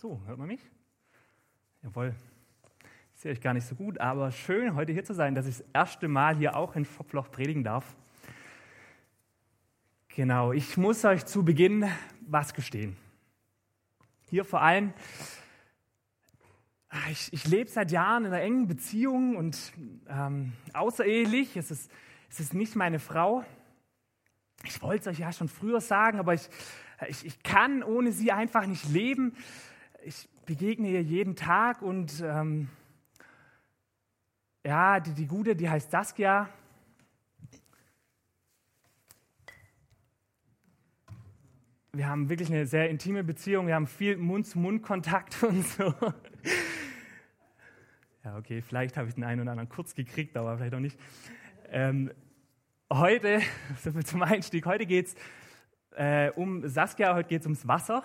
So, hört man mich? Jawohl. Ich sehe euch gar nicht so gut, aber schön, heute hier zu sein, dass ich das erste Mal hier auch in Schopfloch predigen darf. Genau, ich muss euch zu Beginn was gestehen. Hier vor allem, ich, ich lebe seit Jahren in einer engen Beziehung und ähm, außerehelich, es ist, es ist nicht meine Frau. Ich wollte es euch ja schon früher sagen, aber ich, ich, ich kann ohne sie einfach nicht leben. Ich begegne ihr jeden Tag und ähm, ja, die, die Gute, die heißt Saskia. Wir haben wirklich eine sehr intime Beziehung, wir haben viel Mund-zu-Mund-Kontakt und so. Ja, okay, vielleicht habe ich den einen oder anderen kurz gekriegt, aber vielleicht auch nicht. Ähm, heute, so viel zum Einstieg, heute geht es äh, um Saskia, heute geht es ums Wasser.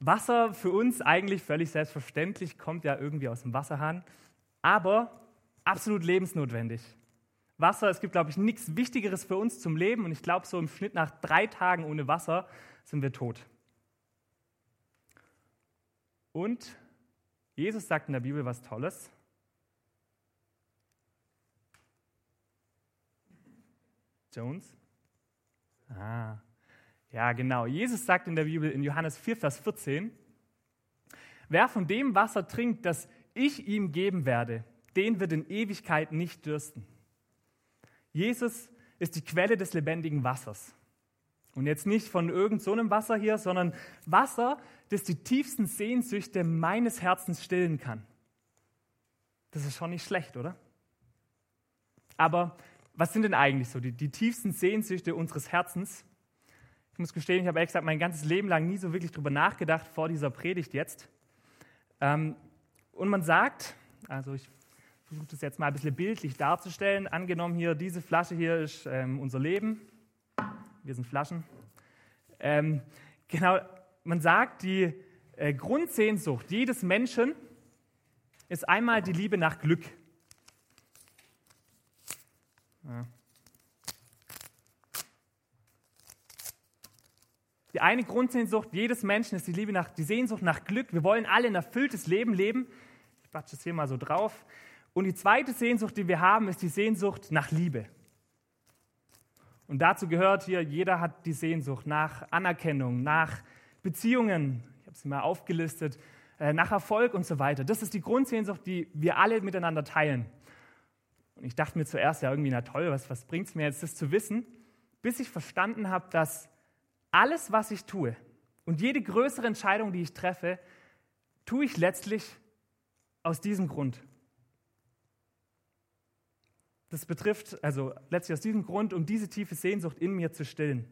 Wasser für uns eigentlich völlig selbstverständlich, kommt ja irgendwie aus dem Wasserhahn, aber absolut lebensnotwendig. Wasser, es gibt, glaube ich, nichts Wichtigeres für uns zum Leben und ich glaube, so im Schnitt nach drei Tagen ohne Wasser sind wir tot. Und Jesus sagt in der Bibel was Tolles. Jones? Ah, ja, genau. Jesus sagt in der Bibel in Johannes 4, Vers 14, wer von dem Wasser trinkt, das ich ihm geben werde, den wird in Ewigkeit nicht dürsten. Jesus ist die Quelle des lebendigen Wassers. Und jetzt nicht von irgend so einem Wasser hier, sondern Wasser, das die tiefsten Sehnsüchte meines Herzens stillen kann. Das ist schon nicht schlecht, oder? Aber was sind denn eigentlich so die, die tiefsten Sehnsüchte unseres Herzens? Ich muss gestehen, ich habe ehrlich gesagt mein ganzes Leben lang nie so wirklich drüber nachgedacht vor dieser Predigt jetzt. Ähm, und man sagt, also ich versuche das jetzt mal ein bisschen bildlich darzustellen. Angenommen hier, diese Flasche hier ist ähm, unser Leben. Wir sind Flaschen. Ähm, genau, man sagt, die äh, Grundsehnsucht jedes Menschen ist einmal die Liebe nach Glück. Ja. Die eine Grundsehnsucht jedes Menschen ist die Liebe nach, die Sehnsucht nach Glück. Wir wollen alle ein erfülltes Leben leben. Ich batsche es hier mal so drauf. Und die zweite Sehnsucht, die wir haben, ist die Sehnsucht nach Liebe. Und dazu gehört hier, jeder hat die Sehnsucht nach Anerkennung, nach Beziehungen, ich habe sie mal aufgelistet, äh, nach Erfolg und so weiter. Das ist die Grundsehnsucht, die wir alle miteinander teilen. Und ich dachte mir zuerst, ja, irgendwie, na toll, was, was bringt es mir jetzt, das zu wissen? Bis ich verstanden habe, dass alles, was ich tue und jede größere Entscheidung, die ich treffe, tue ich letztlich aus diesem Grund. Das betrifft, also letztlich aus diesem Grund, um diese tiefe Sehnsucht in mir zu stillen.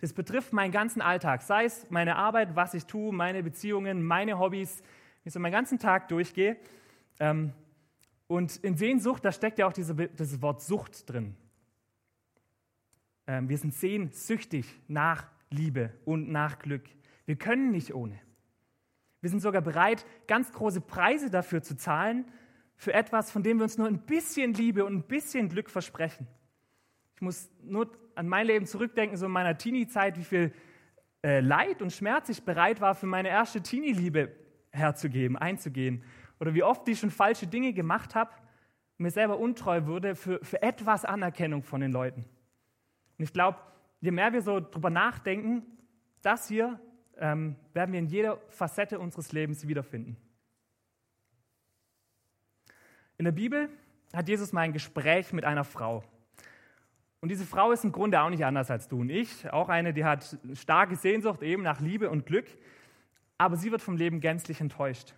Das betrifft meinen ganzen Alltag, sei es meine Arbeit, was ich tue, meine Beziehungen, meine Hobbys, wie ich so meinen ganzen Tag durchgehe. Ähm, und in Sehnsucht, da steckt ja auch diese, das Wort Sucht drin. Ähm, wir sind sehnsüchtig nach Liebe und nach Glück. Wir können nicht ohne. Wir sind sogar bereit, ganz große Preise dafür zu zahlen, für etwas, von dem wir uns nur ein bisschen Liebe und ein bisschen Glück versprechen. Ich muss nur an mein Leben zurückdenken, so in meiner Teenie-Zeit, wie viel äh, Leid und Schmerz ich bereit war, für meine erste Teenie-Liebe herzugeben, einzugehen. Oder wie oft ich schon falsche Dinge gemacht habe, mir selber untreu wurde für, für etwas Anerkennung von den Leuten. Und ich glaube, je mehr wir so drüber nachdenken, das hier ähm, werden wir in jeder Facette unseres Lebens wiederfinden. In der Bibel hat Jesus mal ein Gespräch mit einer Frau. Und diese Frau ist im Grunde auch nicht anders als du und ich. Auch eine, die hat starke Sehnsucht eben nach Liebe und Glück. Aber sie wird vom Leben gänzlich enttäuscht.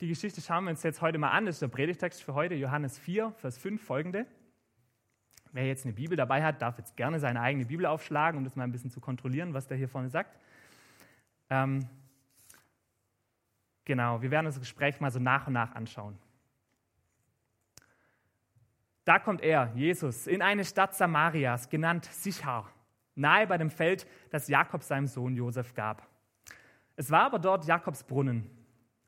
Die Geschichte schauen wir uns jetzt heute mal an. Das ist der Predigtext für heute, Johannes 4, Vers 5 folgende. Wer jetzt eine Bibel dabei hat, darf jetzt gerne seine eigene Bibel aufschlagen, um das mal ein bisschen zu kontrollieren, was der hier vorne sagt. Ähm, genau, wir werden das Gespräch mal so nach und nach anschauen. Da kommt er, Jesus, in eine Stadt Samarias, genannt Sichar, nahe bei dem Feld, das Jakob seinem Sohn Josef gab. Es war aber dort Jakobs Brunnen.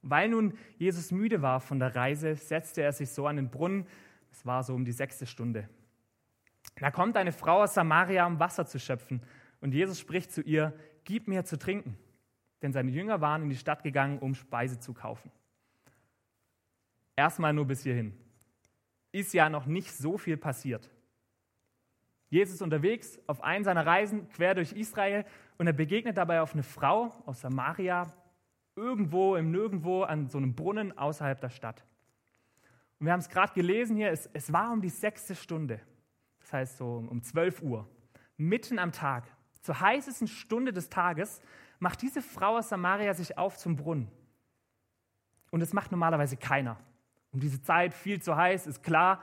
Weil nun Jesus müde war von der Reise, setzte er sich so an den Brunnen. Es war so um die sechste Stunde. Da kommt eine Frau aus Samaria, um Wasser zu schöpfen. Und Jesus spricht zu ihr: Gib mir zu trinken. denn seine Jünger waren in die Stadt gegangen, um Speise zu kaufen. Erstmal nur bis hierhin. Ist ja noch nicht so viel passiert. Jesus ist unterwegs auf einen seiner Reisen quer durch Israel und er begegnet dabei auf eine Frau aus Samaria, irgendwo im Nirgendwo an so einem Brunnen außerhalb der Stadt. Und wir haben es gerade gelesen hier, es, es war um die sechste Stunde, das heißt so um 12 Uhr, mitten am Tag, zur heißesten Stunde des Tages, macht diese Frau aus Samaria sich auf zum Brunnen. Und das macht normalerweise keiner. Um diese Zeit viel zu heiß, ist klar.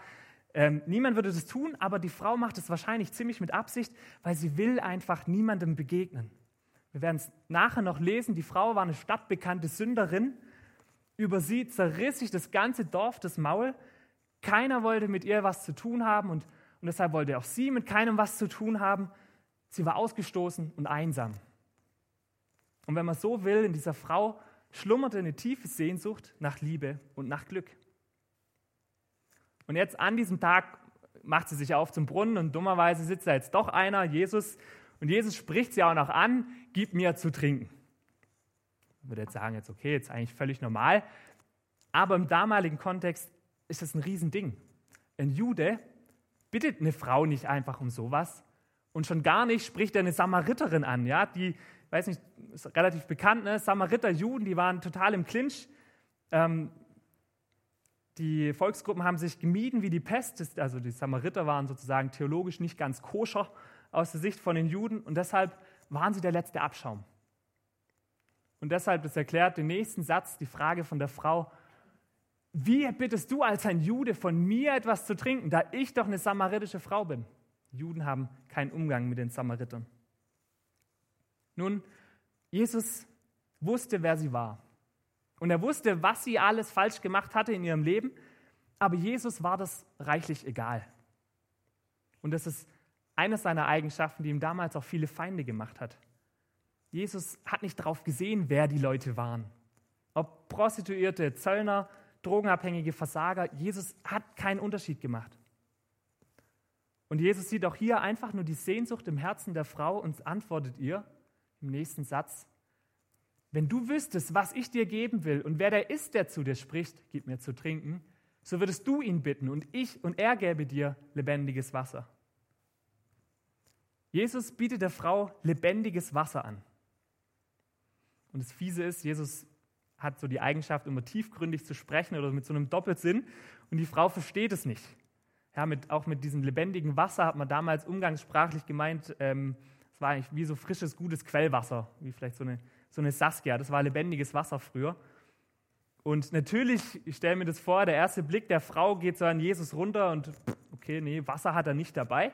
Ähm, niemand würde das tun, aber die Frau macht es wahrscheinlich ziemlich mit Absicht, weil sie will einfach niemandem begegnen. Wir werden es nachher noch lesen. Die Frau war eine stadtbekannte Sünderin. Über sie zerriss sich das ganze Dorf das Maul. Keiner wollte mit ihr was zu tun haben und, und deshalb wollte auch sie mit keinem was zu tun haben. Sie war ausgestoßen und einsam. Und wenn man so will, in dieser Frau schlummerte eine tiefe Sehnsucht nach Liebe und nach Glück. Und jetzt an diesem Tag macht sie sich auf zum Brunnen und dummerweise sitzt da jetzt doch einer, Jesus, und Jesus spricht sie auch noch an, gib mir zu trinken. Ich würde jetzt sagen, jetzt okay, jetzt eigentlich völlig normal. Aber im damaligen Kontext ist das ein Riesending. Ein Jude bittet eine Frau nicht einfach um sowas und schon gar nicht spricht er eine Samariterin an, ja, die, weiß nicht, ist relativ bekannt, ne? Samariter, Juden, die waren total im Clinch. Ähm, die Volksgruppen haben sich gemieden wie die Pest, also die Samariter waren sozusagen theologisch nicht ganz koscher aus der Sicht von den Juden und deshalb waren sie der letzte Abschaum. Und deshalb, das erklärt den nächsten Satz, die Frage von der Frau, wie bittest du als ein Jude von mir etwas zu trinken, da ich doch eine samaritische Frau bin? Juden haben keinen Umgang mit den Samaritern. Nun, Jesus wusste, wer sie war. Und er wusste, was sie alles falsch gemacht hatte in ihrem Leben, aber Jesus war das reichlich egal. Und das ist eine seiner Eigenschaften, die ihm damals auch viele Feinde gemacht hat. Jesus hat nicht darauf gesehen, wer die Leute waren. Ob Prostituierte, Zöllner, drogenabhängige Versager, Jesus hat keinen Unterschied gemacht. Und Jesus sieht auch hier einfach nur die Sehnsucht im Herzen der Frau und antwortet ihr im nächsten Satz, wenn du wüsstest, was ich dir geben will und wer der ist, der zu dir spricht, gib mir zu trinken, so würdest du ihn bitten und ich und er gäbe dir lebendiges Wasser. Jesus bietet der Frau lebendiges Wasser an. Und das Fiese ist, Jesus hat so die Eigenschaft, immer tiefgründig zu sprechen oder mit so einem Doppelsinn und die Frau versteht es nicht. Ja, mit, auch mit diesem lebendigen Wasser hat man damals umgangssprachlich gemeint, ähm, es war eigentlich wie so frisches, gutes Quellwasser, wie vielleicht so eine, so eine Saskia. Das war lebendiges Wasser früher. Und natürlich, ich stelle mir das vor, der erste Blick der Frau geht so an Jesus runter und okay, nee, Wasser hat er nicht dabei.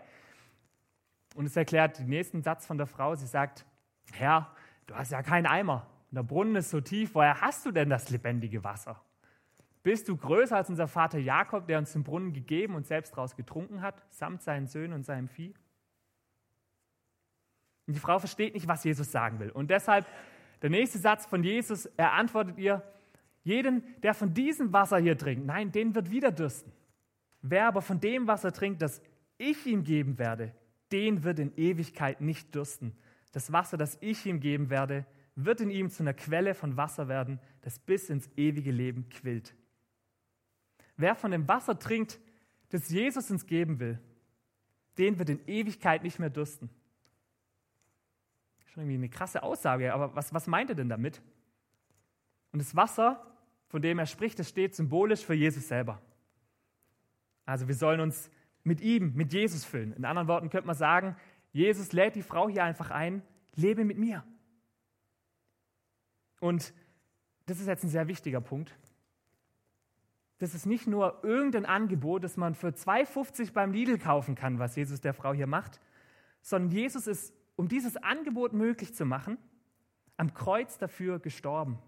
Und es erklärt den nächsten Satz von der Frau. Sie sagt, Herr, du hast ja keinen Eimer. Der Brunnen ist so tief. Woher hast du denn das lebendige Wasser? Bist du größer als unser Vater Jakob, der uns den Brunnen gegeben und selbst daraus getrunken hat, samt seinen Söhnen und seinem Vieh? Und die Frau versteht nicht, was Jesus sagen will. Und deshalb der nächste Satz von Jesus, er antwortet ihr, jeden, der von diesem Wasser hier trinkt, nein, den wird wieder dürsten. Wer aber von dem Wasser trinkt, das ich ihm geben werde, den wird in Ewigkeit nicht dürsten. Das Wasser, das ich ihm geben werde, wird in ihm zu einer Quelle von Wasser werden, das bis ins ewige Leben quillt. Wer von dem Wasser trinkt, das Jesus uns geben will, den wird in Ewigkeit nicht mehr dürsten. Schon irgendwie eine krasse Aussage, aber was, was meint er denn damit? Und das Wasser, von dem er spricht, das steht symbolisch für Jesus selber. Also wir sollen uns mit ihm, mit Jesus füllen. In anderen Worten könnte man sagen, Jesus lädt die Frau hier einfach ein, lebe mit mir. Und das ist jetzt ein sehr wichtiger Punkt. Das ist nicht nur irgendein Angebot, das man für 2,50 beim Lidl kaufen kann, was Jesus der Frau hier macht, sondern Jesus ist, um dieses Angebot möglich zu machen, am Kreuz dafür gestorben.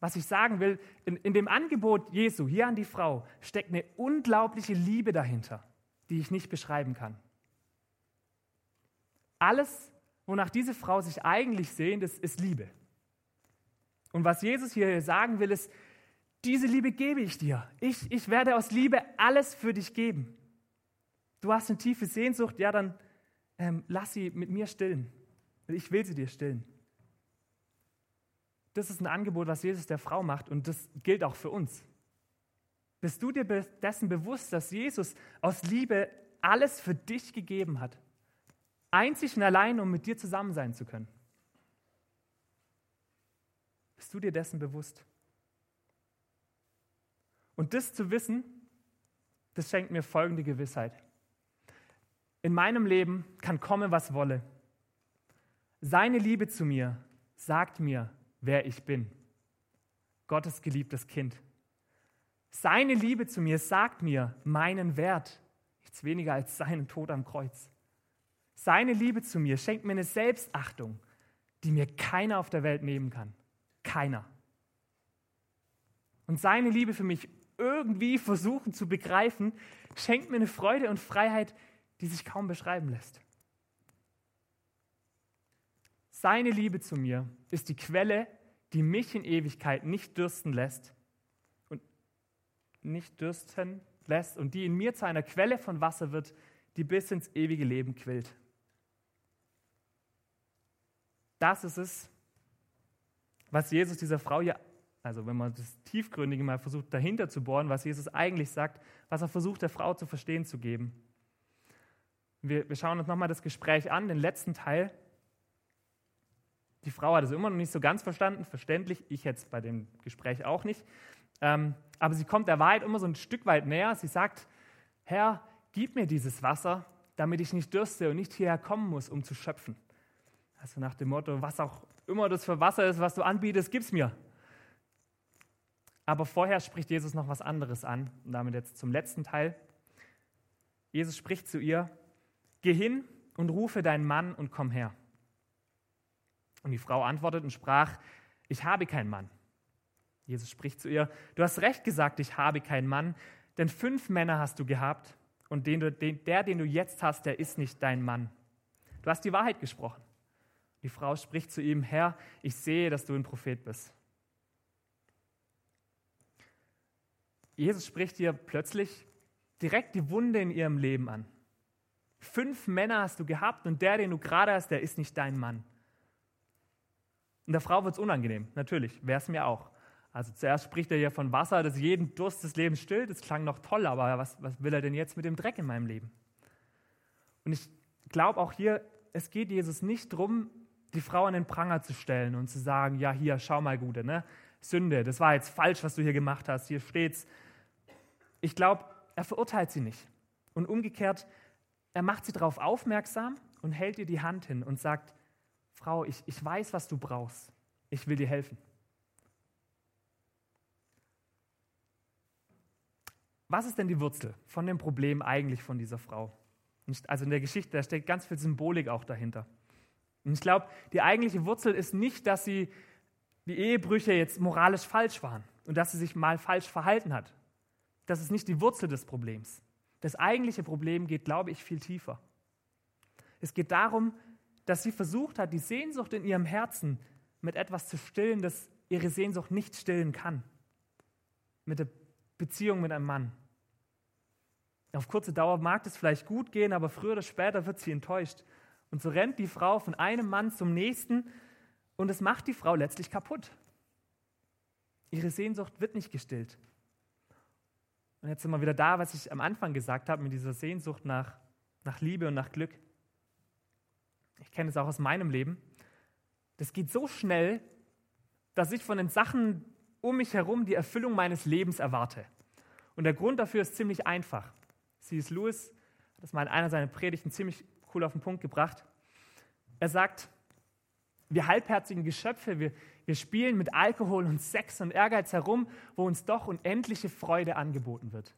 Was ich sagen will, in, in dem Angebot Jesu hier an die Frau steckt eine unglaubliche Liebe dahinter, die ich nicht beschreiben kann. Alles, wonach diese Frau sich eigentlich sehnt, ist, ist Liebe. Und was Jesus hier sagen will, ist, diese Liebe gebe ich dir. Ich, ich werde aus Liebe alles für dich geben. Du hast eine tiefe Sehnsucht, ja, dann ähm, lass sie mit mir stillen. Ich will sie dir stillen. Das ist ein Angebot, was Jesus der Frau macht und das gilt auch für uns. Bist du dir dessen bewusst, dass Jesus aus Liebe alles für dich gegeben hat? Einzig und allein, um mit dir zusammen sein zu können. Bist du dir dessen bewusst? Und das zu wissen, das schenkt mir folgende Gewissheit. In meinem Leben kann kommen, was wolle. Seine Liebe zu mir sagt mir, wer ich bin. Gottes geliebtes Kind. Seine Liebe zu mir sagt mir meinen Wert, nichts weniger als seinen Tod am Kreuz. Seine Liebe zu mir schenkt mir eine Selbstachtung, die mir keiner auf der Welt nehmen kann. Keiner. Und seine Liebe für mich irgendwie versuchen zu begreifen, schenkt mir eine Freude und Freiheit, die sich kaum beschreiben lässt. Seine Liebe zu mir ist die Quelle, die mich in Ewigkeit nicht dürsten lässt und nicht dürsten lässt und die in mir zu einer Quelle von Wasser wird, die bis ins ewige Leben quillt. Das ist es, was Jesus dieser Frau ja, also wenn man das Tiefgründige mal versucht dahinter zu bohren, was Jesus eigentlich sagt, was er versucht der Frau zu verstehen zu geben. Wir, wir schauen uns nochmal das Gespräch an, den letzten Teil. Die Frau hat es immer noch nicht so ganz verstanden, verständlich, ich jetzt bei dem Gespräch auch nicht. Ähm, aber sie kommt der Wahrheit immer so ein Stück weit näher. Sie sagt, Herr, gib mir dieses Wasser, damit ich nicht dürste und nicht hierher kommen muss, um zu schöpfen. Also nach dem Motto, was auch immer das für Wasser ist, was du anbietest, gib's mir. Aber vorher spricht Jesus noch was anderes an. Und damit jetzt zum letzten Teil. Jesus spricht zu ihr, Geh hin und rufe deinen Mann und komm her. Und die Frau antwortet und sprach, ich habe keinen Mann. Jesus spricht zu ihr, du hast recht gesagt, ich habe keinen Mann, denn fünf Männer hast du gehabt und den den, der, den du jetzt hast, der ist nicht dein Mann. Du hast die Wahrheit gesprochen. Die Frau spricht zu ihm, Herr, ich sehe, dass du ein Prophet bist. Jesus spricht ihr plötzlich direkt die Wunde in ihrem Leben an. Fünf Männer hast du gehabt und der, den du gerade hast, der ist nicht dein Mann. Und der Frau wird es unangenehm, natürlich, wäre es mir auch. Also zuerst spricht er hier von Wasser, das jeden Durst des Lebens stillt. Das klang noch toll, aber was, was will er denn jetzt mit dem Dreck in meinem Leben? Und ich glaube auch hier, es geht Jesus nicht darum, die Frau an den Pranger zu stellen und zu sagen, ja hier, schau mal, Gute, ne? Sünde, das war jetzt falsch, was du hier gemacht hast, hier steht's. Ich glaube, er verurteilt sie nicht. Und umgekehrt er macht sie darauf aufmerksam und hält ihr die Hand hin und sagt, Frau, ich, ich weiß, was du brauchst. Ich will dir helfen. Was ist denn die Wurzel von dem Problem eigentlich von dieser Frau? Also in der Geschichte, da steckt ganz viel Symbolik auch dahinter. Und ich glaube, die eigentliche Wurzel ist nicht, dass sie die Ehebrüche jetzt moralisch falsch waren und dass sie sich mal falsch verhalten hat. Das ist nicht die Wurzel des Problems. Das eigentliche Problem geht, glaube ich, viel tiefer. Es geht darum, dass sie versucht hat, die Sehnsucht in ihrem Herzen mit etwas zu stillen, das ihre Sehnsucht nicht stillen kann. Mit der Beziehung mit einem Mann. Auf kurze Dauer mag es vielleicht gut gehen, aber früher oder später wird sie enttäuscht. Und so rennt die Frau von einem Mann zum nächsten und es macht die Frau letztlich kaputt. Ihre Sehnsucht wird nicht gestillt. Und jetzt sind wir wieder da, was ich am Anfang gesagt habe, mit dieser Sehnsucht nach, nach Liebe und nach Glück. Ich kenne es auch aus meinem Leben. Das geht so schnell, dass ich von den Sachen um mich herum die Erfüllung meines Lebens erwarte. Und der Grund dafür ist ziemlich einfach. C.S. Lewis hat das mal in einer seiner Predigten ziemlich cool auf den Punkt gebracht. Er sagt, wir halbherzigen Geschöpfe, wir, wir spielen mit Alkohol und Sex und Ehrgeiz herum, wo uns doch unendliche Freude angeboten wird.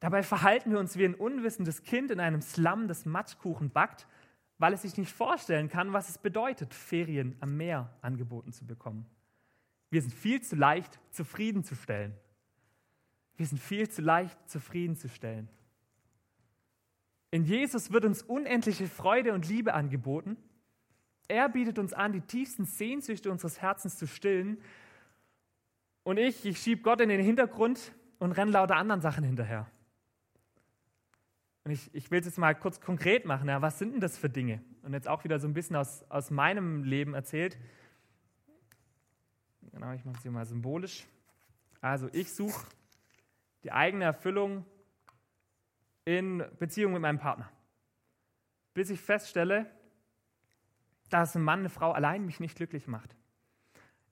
Dabei verhalten wir uns wie ein unwissendes Kind in einem Slum, das Matschkuchen backt, weil es sich nicht vorstellen kann, was es bedeutet, Ferien am Meer angeboten zu bekommen. Wir sind viel zu leicht zufriedenzustellen. Wir sind viel zu leicht zufriedenzustellen. In Jesus wird uns unendliche Freude und Liebe angeboten er bietet uns an, die tiefsten Sehnsüchte unseres Herzens zu stillen. Und ich, ich schiebe Gott in den Hintergrund und renne lauter anderen Sachen hinterher. Und ich, ich will es jetzt mal kurz konkret machen. Ja, was sind denn das für Dinge? Und jetzt auch wieder so ein bisschen aus, aus meinem Leben erzählt. Genau, ich mache es hier mal symbolisch. Also ich suche die eigene Erfüllung in Beziehung mit meinem Partner. Bis ich feststelle, dass ein Mann, eine Frau allein mich nicht glücklich macht.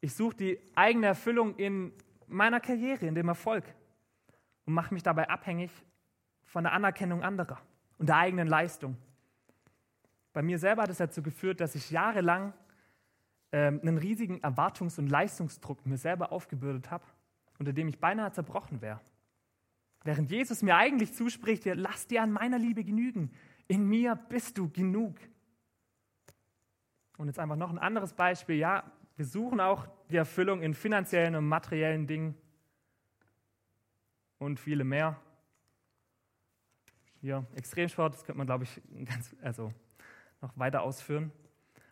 Ich suche die eigene Erfüllung in meiner Karriere, in dem Erfolg und mache mich dabei abhängig von der Anerkennung anderer und der eigenen Leistung. Bei mir selber hat es dazu geführt, dass ich jahrelang ähm, einen riesigen Erwartungs- und Leistungsdruck mir selber aufgebürdet habe, unter dem ich beinahe zerbrochen wäre. Während Jesus mir eigentlich zuspricht, lass dir an meiner Liebe genügen. In mir bist du genug. Und jetzt einfach noch ein anderes Beispiel. Ja, wir suchen auch die Erfüllung in finanziellen und materiellen Dingen und viele mehr. Hier, Extremsport, das könnte man, glaube ich, ganz, also noch weiter ausführen.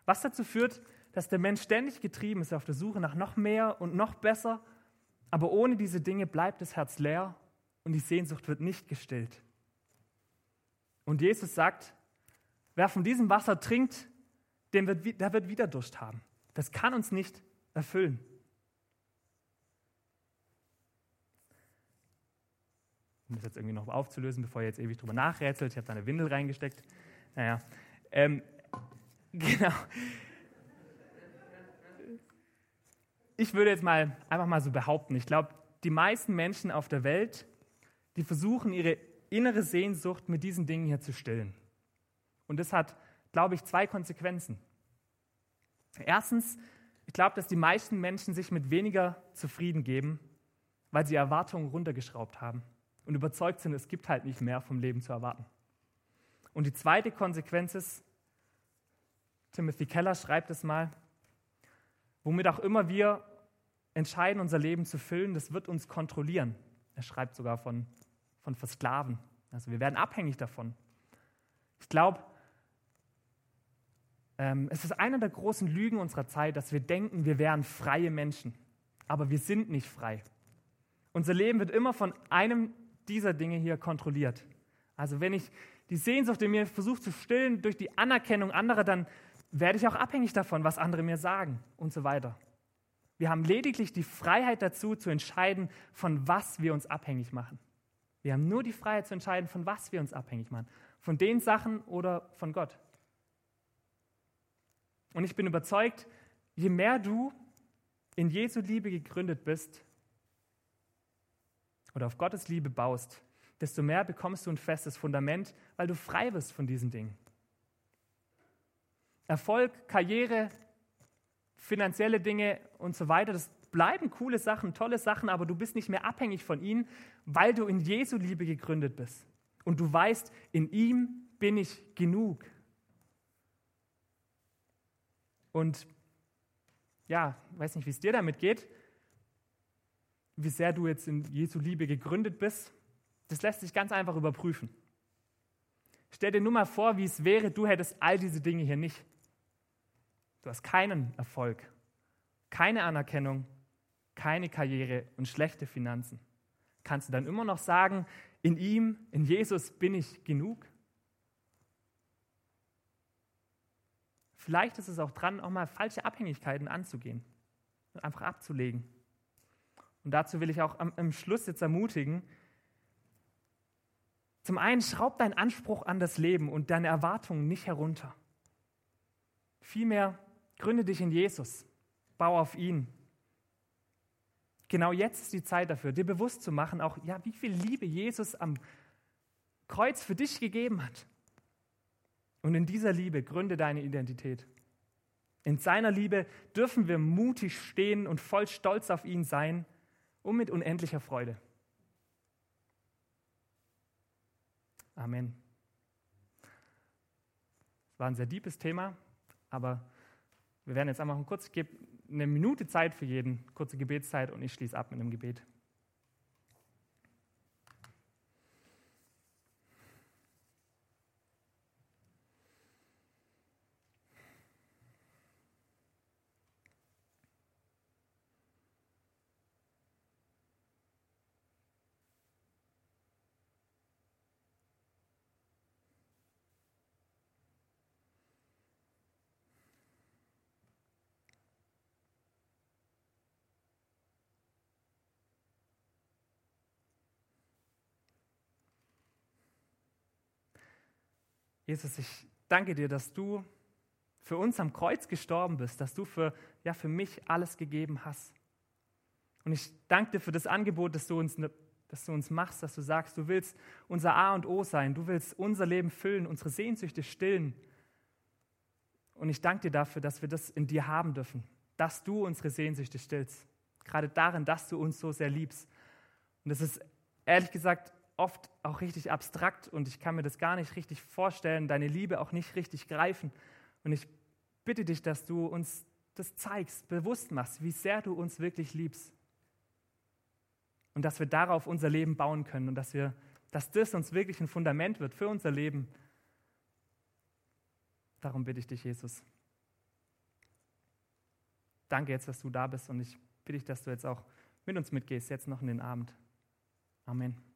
Was dazu führt, dass der Mensch ständig getrieben ist auf der Suche nach noch mehr und noch besser, aber ohne diese Dinge bleibt das Herz leer und die Sehnsucht wird nicht gestillt. Und Jesus sagt, wer von diesem Wasser trinkt, der wird, der wird wieder Durst haben. Das kann uns nicht erfüllen. Um das jetzt irgendwie noch aufzulösen, bevor ihr jetzt ewig drüber nachrätselt, ich habe da eine Windel reingesteckt. Naja, ähm, genau. Ich würde jetzt mal einfach mal so behaupten, ich glaube, die meisten Menschen auf der Welt, die versuchen, ihre innere Sehnsucht mit diesen Dingen hier zu stillen. Und das hat, glaube ich, zwei Konsequenzen. Erstens, ich glaube, dass die meisten Menschen sich mit weniger zufrieden geben, weil sie Erwartungen runtergeschraubt haben und überzeugt sind, es gibt halt nicht mehr vom Leben zu erwarten. Und die zweite Konsequenz ist, Timothy Keller schreibt es mal, womit auch immer wir entscheiden, unser Leben zu füllen, das wird uns kontrollieren. Er schreibt sogar von, von Versklaven. Also wir werden abhängig davon. Ich glaube, ähm, es ist eine der großen Lügen unserer Zeit, dass wir denken, wir wären freie Menschen. Aber wir sind nicht frei. Unser Leben wird immer von einem dieser Dinge hier kontrolliert. Also wenn ich die Sehnsucht in mir versuche zu stillen durch die Anerkennung anderer, dann werde ich auch abhängig davon, was andere mir sagen und so weiter. Wir haben lediglich die Freiheit dazu, zu entscheiden, von was wir uns abhängig machen. Wir haben nur die Freiheit zu entscheiden, von was wir uns abhängig machen. Von den Sachen oder von Gott. Und ich bin überzeugt, je mehr du in Jesu Liebe gegründet bist oder auf Gottes Liebe baust, desto mehr bekommst du ein festes Fundament, weil du frei wirst von diesen Dingen. Erfolg, Karriere, finanzielle Dinge und so weiter, das bleiben coole Sachen, tolle Sachen, aber du bist nicht mehr abhängig von ihnen, weil du in Jesu Liebe gegründet bist. Und du weißt, in ihm bin ich genug. Und ja, weiß nicht, wie es dir damit geht, wie sehr du jetzt in Jesu Liebe gegründet bist. Das lässt sich ganz einfach überprüfen. Stell dir nur mal vor, wie es wäre, du hättest all diese Dinge hier nicht. Du hast keinen Erfolg, keine Anerkennung, keine Karriere und schlechte Finanzen. Kannst du dann immer noch sagen, in ihm, in Jesus bin ich genug? Vielleicht ist es auch dran, auch mal falsche Abhängigkeiten anzugehen und einfach abzulegen. Und dazu will ich auch am, am Schluss jetzt ermutigen, zum einen, schraub deinen Anspruch an das Leben und deine Erwartungen nicht herunter. Vielmehr gründe dich in Jesus, bau auf ihn. Genau jetzt ist die Zeit dafür, dir bewusst zu machen, auch ja, wie viel Liebe Jesus am Kreuz für dich gegeben hat. Und in dieser Liebe gründe deine Identität. In seiner Liebe dürfen wir mutig stehen und voll Stolz auf ihn sein und mit unendlicher Freude. Amen. Es war ein sehr deepes Thema, aber wir werden jetzt einfach kurz, ich eine Minute Zeit für jeden, kurze Gebetszeit und ich schließe ab mit einem Gebet. Jesus, ich danke dir, dass du für uns am Kreuz gestorben bist, dass du für, ja, für mich alles gegeben hast. Und ich danke dir für das Angebot, das du, uns, das du uns machst, dass du sagst, du willst unser A und O sein, du willst unser Leben füllen, unsere Sehnsüchte stillen. Und ich danke dir dafür, dass wir das in dir haben dürfen, dass du unsere Sehnsüchte stillst. Gerade darin, dass du uns so sehr liebst. Und das ist ehrlich gesagt oft auch richtig abstrakt und ich kann mir das gar nicht richtig vorstellen, deine Liebe auch nicht richtig greifen. Und ich bitte dich, dass du uns das zeigst, bewusst machst, wie sehr du uns wirklich liebst. Und dass wir darauf unser Leben bauen können und dass, wir, dass das uns wirklich ein Fundament wird für unser Leben. Darum bitte ich dich, Jesus. Danke jetzt, dass du da bist und ich bitte dich, dass du jetzt auch mit uns mitgehst, jetzt noch in den Abend. Amen.